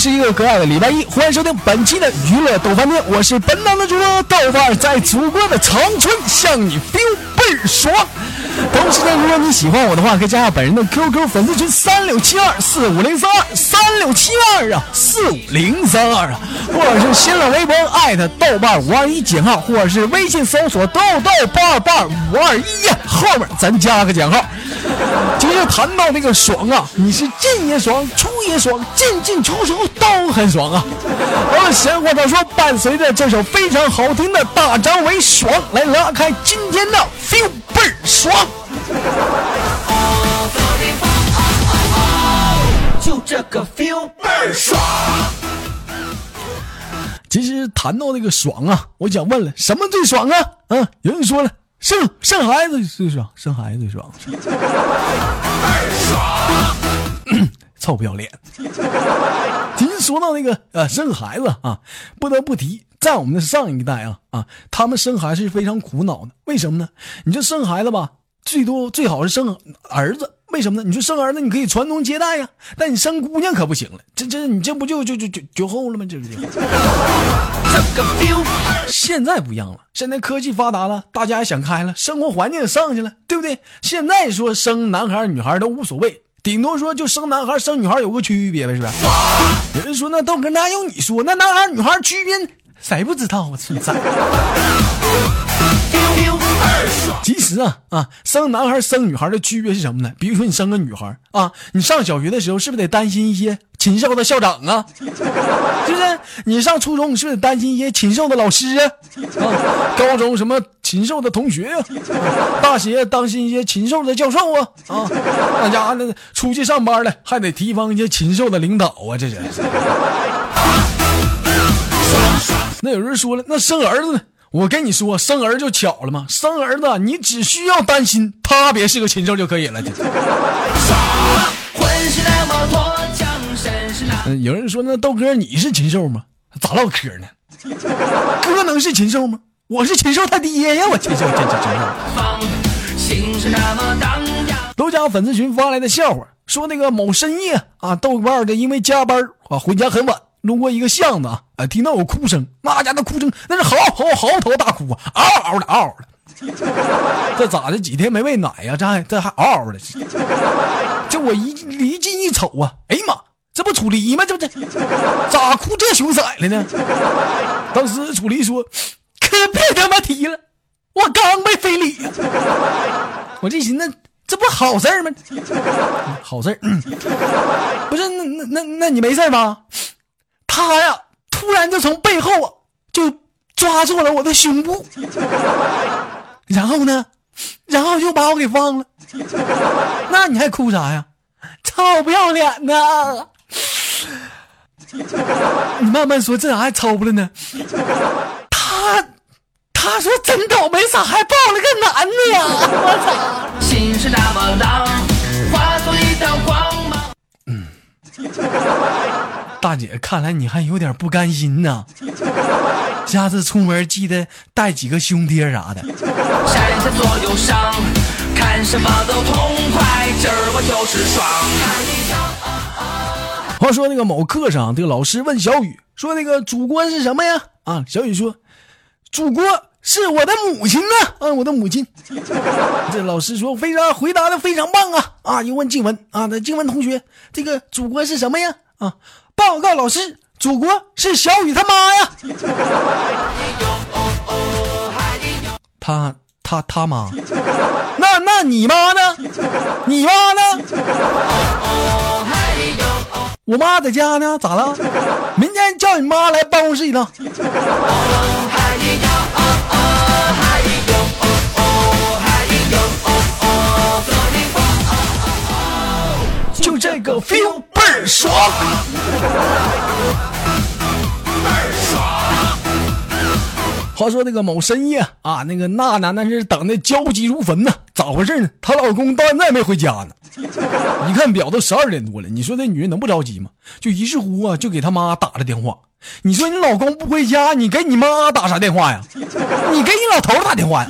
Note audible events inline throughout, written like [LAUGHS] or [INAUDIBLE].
是一个可爱的礼拜一，欢迎收听本期的娱乐逗翻天，我是本档的主播豆瓣，在祖国的长春向你丢倍儿爽。[LAUGHS] 同时呢，如果你喜欢我的话，可以加下本人的 QQ 粉丝群三六七二四五零三二三六七二啊四五零三二啊，或者是新浪微博艾特豆瓣五二一减号，或者是微信搜索豆豆八八五二一呀，后面咱加个减号。今天谈到这个爽啊，你是进也爽，出也爽，进进出出都很爽啊。好了，闲话少说，伴随着这首非常好听的大张伟爽，来拉开今天的 feel 倍儿爽。就这个 feel 倍儿爽。其实谈到那个爽啊，我想问了，什么最爽啊？啊，有人说了。生生孩子最爽，生孩子最爽，臭不要脸！[LAUGHS] 今天说到那个呃生孩子啊，不得不提，在我们的上一代啊啊，他们生孩子是非常苦恼的。为什么呢？你就生孩子吧，最多最好是生儿子，为什么呢？你说生儿子你可以传宗接代呀，但你生姑娘可不行了，这这你这不就就就就绝后了吗？这不就？现在不一样了，现在科技发达了，大家也想开了，生活环境也上去了，对不对？现在说生男孩女孩都无所谓，顶多说就生男孩生女孩有个区别呗，是吧？有人说那豆哥哪有你说那男孩女孩区别谁不知道啊？存在。其实啊啊，生男孩生女孩的区别是什么呢？比如说你生个女孩啊，你上小学的时候是不是得担心一些禽兽的校长啊？是不是？你上初中你是不是得担心一些禽兽的老师啊？高中什么禽兽的同学啊？大学担心一些禽兽的教授啊？啊，那家伙那出去上班了还得提防一些禽兽的领导啊？这是。那有人说了，那生儿子呢？我跟你说，生儿就巧了吗？生儿子你只需要担心他别是个禽兽就可以了。嗯，有人说那豆哥你是禽兽吗？咋唠嗑呢？哥能是禽兽吗？我是禽兽他爹呀！我禽兽，禽兽，禽兽。都家粉丝群发来的笑话，说那个某深夜啊，豆瓣的因为加班啊回家很晚。路过一个巷子啊，听到有哭声，那家的哭声那是嚎嚎嚎啕大哭啊，嗷嗷的嗷嗷的。[LAUGHS] 这咋的？几天没喂奶呀？这还这还嗷嗷的。这我一离近一瞅啊，哎呀妈，这不楚离吗？这不这 [LAUGHS] 咋哭这熊色了呢？当时楚离说：“可别他妈提了，我刚被非礼。”我这寻思，这不好事吗？好事不是那那那那你没事吧？他呀，突然就从背后啊，就抓住了我的胸部，然后呢，然后就把我给放了。那你还哭啥呀？臭不要脸呐！[LAUGHS] 你慢慢说，这咋还抽了呢？他他说真倒霉，咋还抱了个男的呀？我操！心是那么浪，化作一道光芒。嗯。大姐，看来你还有点不甘心呢。[LAUGHS] 下次出门记得带几个胸贴啥的。山下左右上，看什么都痛快，今儿我就是爽。话说那个某课上，这个老师问小雨说：“那个主观是什么呀？”啊，小雨说：“祖国是我的母亲呢，啊，我的母亲。这老师说非常回答的非常棒啊啊！又问静文啊，那静文同学，这个祖国是什么呀？啊，报告老师，祖国是小雨他妈呀。他他他妈？那那你妈呢？你妈呢？我妈在家呢，咋了？明天叫你妈来办公室一趟。就这个 feel 儿爽，倍儿爽。话说那个某深夜啊，那个娜娜那是等的焦急如焚呐，咋回事呢？她老公到现在没回家呢。一看表都十二点多了，你说这女人能不着急吗？就于是乎啊，就给他妈打了电话。你说你老公不回家，你给你妈打啥电话呀？你给你老头打电话呀？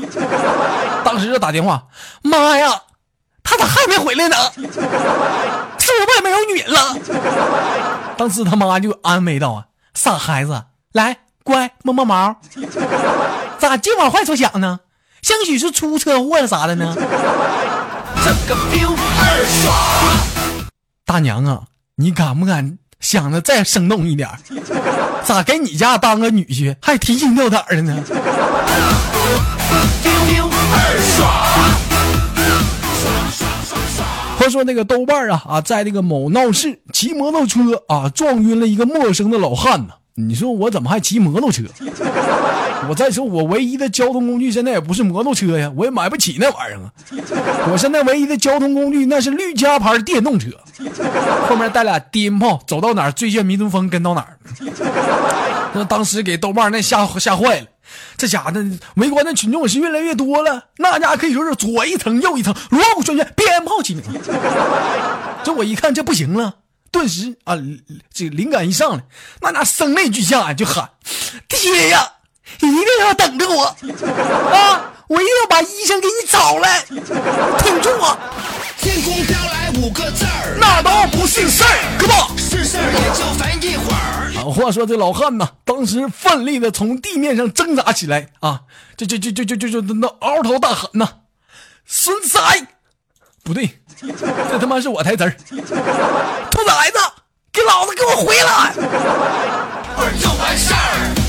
当时就打电话，妈呀！他咋还没回来呢？是我外面有女人了。当时他妈就安慰道：“啊，傻孩子，来，乖，摸摸毛。咋净往坏处想呢？兴许是出车祸了啥的呢？”这个 feel 二爽。大娘啊，你敢不敢想的再生动一点？咋给你家当个女婿还提心吊胆的呢？feel 二爽。说那个豆瓣啊啊，在那个某闹市骑摩托车啊，撞晕了一个陌生的老汉呢。你说我怎么还骑摩托车？[LAUGHS] 我再说我唯一的交通工具现在也不是摩托车呀，我也买不起那玩意儿啊。我现在唯一的交通工具那是绿嘉牌电动车，后面带俩低音炮，走到哪儿最炫迷踪风跟到哪儿。[LAUGHS] 那当时给豆瓣那吓吓坏了。这家伙围观的群众是越来越多了，那家可以说是左一层右一层，锣鼓喧喧，鞭炮齐鸣。[LAUGHS] 这我一看这不行了，顿时啊，这灵感一上来，那家声泪俱下呀，就喊：“爹呀，一定要等着我 [LAUGHS] 啊！我一定要把医生给你找来，挺住啊！”天空飘来五个字儿，那都不是事儿，哥们，是事儿也就烦一会儿。啊，话说这老汉呐，当时奋力的从地面上挣扎起来啊，就就就就就就就那嗷头大喊呐：“孙崽，不对，这他妈是我台词儿，兔崽子，给老子给我回来！”会儿就完事儿。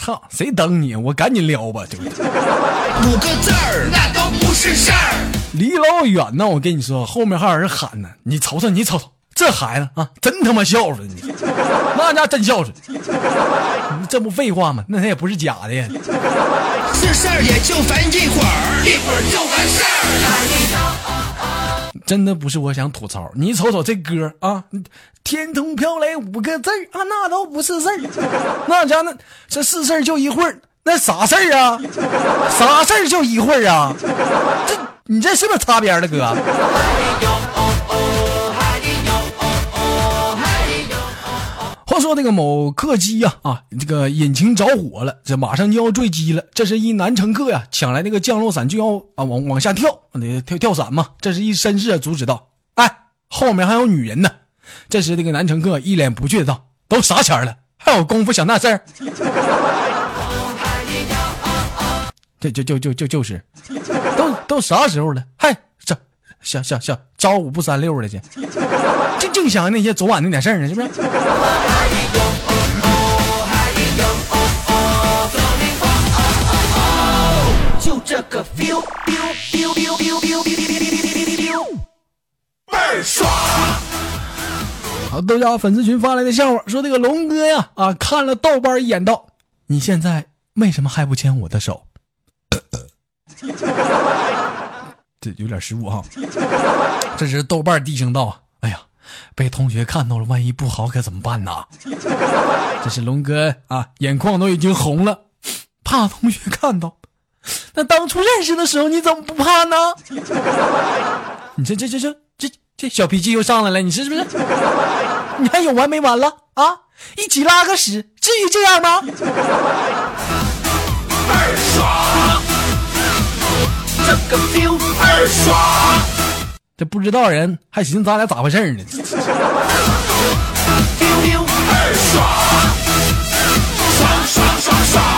操，谁等你？我赶紧撩吧，就五个字儿，那都不是事儿。离老远呢，我跟你说，后面还有人喊呢。你瞅瞅，你瞅瞅，这孩子啊，真他妈孝顺，你那家真孝顺。你这不废话吗？那他也不是假的呀。是事儿也就烦一会儿，一会儿就完事儿。真的不是我想吐槽，你瞅瞅这歌啊，天空飘来五个字啊，那都不是事儿。[LAUGHS] 那家那这是事儿就一会儿，那啥事儿啊？啥事儿就一会儿啊？这。你这是不是擦边了，哥？话说那个某客机呀，啊，这个引擎着火了，这马上就要坠机了。这是一男乘客呀，抢来那个降落伞就要啊往往下跳，那跳跳伞嘛。这是一绅士阻止道：“哎，后面还有女人呢。”这时那个男乘客一脸不屑道：“都啥钱了，还有功夫想那事儿？” [LAUGHS] 这就就就就就是。都都啥时候了，还这想想想招五不三六的去，净净想那些昨晚那点事儿呢，是不是？就这个 feel feel feel feel feel feel feel 倍儿爽！好，豆家粉丝群发来的笑话，说这个龙哥呀啊，看了豆瓣一眼，道：“你现在为什么还不牵我的手？”有点失误哈。这是豆瓣低声道：“哎呀，被同学看到了，万一不好可怎么办呢？”这是龙哥啊，眼眶都已经红了，怕同学看到。那当初认识的时候你怎么不怕呢？你这这这这这这小脾气又上来了，你是不是？你还有完没完了啊？一起拉个屎，至于这样吗？二爽。这个 feel 二爽，这不知道人还寻思咱俩咋回事呢？feel 二爽，爽爽爽爽。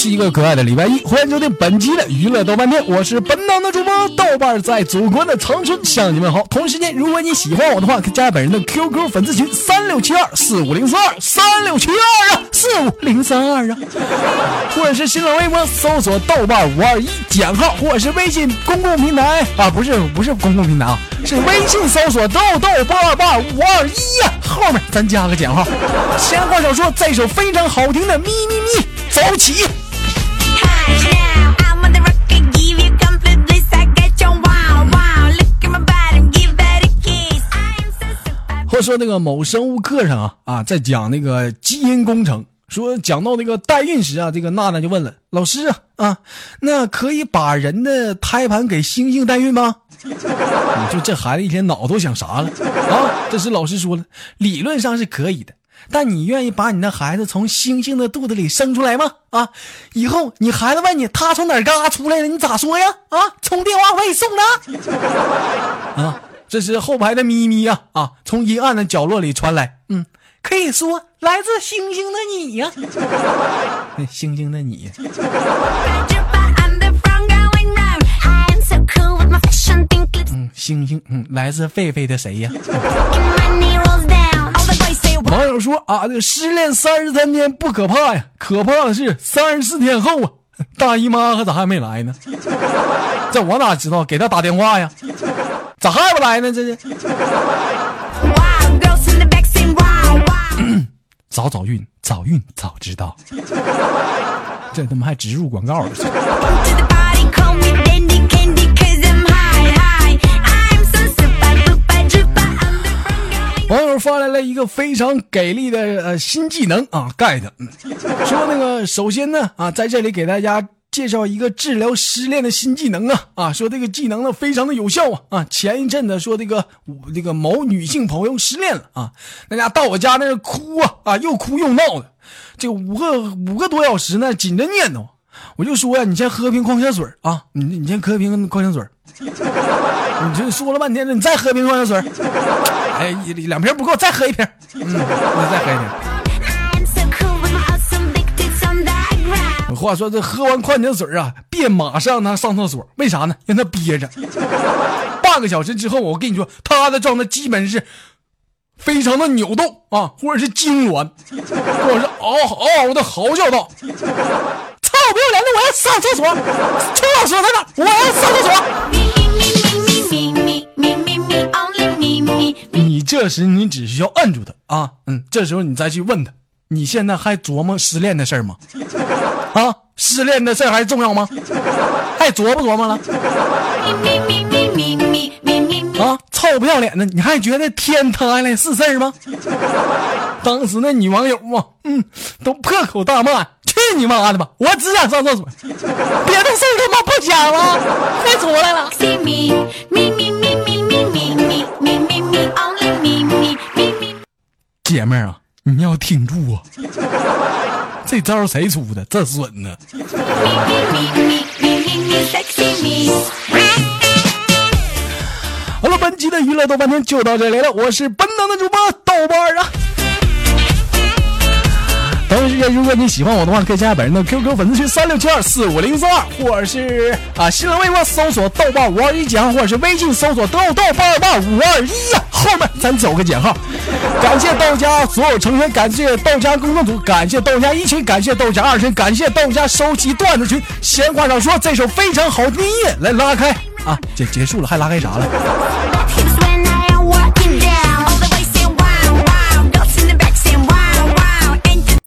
是一个可爱的礼拜一，欢迎收听本期的娱乐豆瓣天，我是本档的主播豆瓣，在祖国的长春向你们好。同时间，如果你喜欢我的话，可以加本人的 QQ 粉丝群三六七二四五零三二三六七二啊四五零三二啊，或者是新浪微博搜索豆瓣五二一减号，或者是微信公共平台啊，不是不是公共平台啊，是微信搜索豆豆瓣瓣五二一呀，后面咱加个减号。闲话少说，这首非常好听的咪咪咪，走起。说那个某生物课上啊啊，在讲那个基因工程，说讲到那个代孕时啊，这个娜娜就问了老师啊，那可以把人的胎盘给猩猩代孕吗？[LAUGHS] 你说这孩子一天脑都想啥了啊？这时老师说了，理论上是可以的。但你愿意把你的孩子从星星的肚子里生出来吗？啊，以后你孩子问你他从哪嘎出来的，你咋说呀？啊，充电话费送的。啊，这是后排的咪咪呀！啊，从阴暗的角落里传来，嗯，可以说来自星星的你呀，[LAUGHS] 星星的你。嗯，星星，嗯，来自狒狒的谁呀？[LAUGHS] 网友说啊，这失恋三十三天不可怕呀，可怕的是三十四天后啊，[LAUGHS] 大姨妈可咋还没来呢？这我哪知道？给他打电话呀，咋还不来呢？这是。早早孕，早孕早知道。这他妈还植入广告了。网友发来了一个非常给力的呃新技能啊，get，说那个首先呢啊，在这里给大家介绍一个治疗失恋的新技能啊啊，说这个技能呢非常的有效啊啊，前一阵子说这个这个某女性朋友失恋了啊，那家到我家那哭啊啊，又哭又闹的，这五个五个多小时呢紧着念叨，我就说呀，你先喝瓶矿泉水啊，你你先喝瓶矿泉水。[LAUGHS] 你这说了半天了，你再喝瓶矿泉水哎，两瓶不够，再喝一瓶。嗯，你再喝一瓶。话说这喝完矿泉水啊，别马上他上厕所，为啥呢？让他憋着。[LAUGHS] 半个小时之后，我跟你说，他的状态基本是非常的扭动啊，或者是痉挛，或者是嗷嗷嗷的嚎叫道：“操，不要脸的，我要上厕所！厕所在哪？我要上厕所！”你这时你只需要摁住他啊，嗯，这时候你再去问他，你现在还琢磨失恋的事儿吗？啊，失恋的事还重要吗？还琢磨琢磨了？啊，臭不要脸的，你还觉得天塌了是事儿吗？当时那女网友啊，嗯，都破口大骂，去你妈的吧！我只想上厕所，别的事儿他妈不讲了，快出来了。姐妹儿啊，你要挺住啊！这招谁出的？这损呢！好了，本期的娱乐豆瓣天就到这里了，我是本档的主播豆瓣儿啊。同时间，如果你喜欢我的话，可以加本人的 QQ 粉丝群三六七二四五零三二，或者是啊新浪微博搜索豆瓣五二一减号，或者是微信搜索豆豆瓣瓣五二一呀，后面咱走个减号。感谢道家所有成员，感谢道家工作组，感谢道家一群，感谢道家二群，感谢道家收集段子群。闲话少说，这首非常好听音乐来拉开啊，结结束了还拉开啥了？[LAUGHS]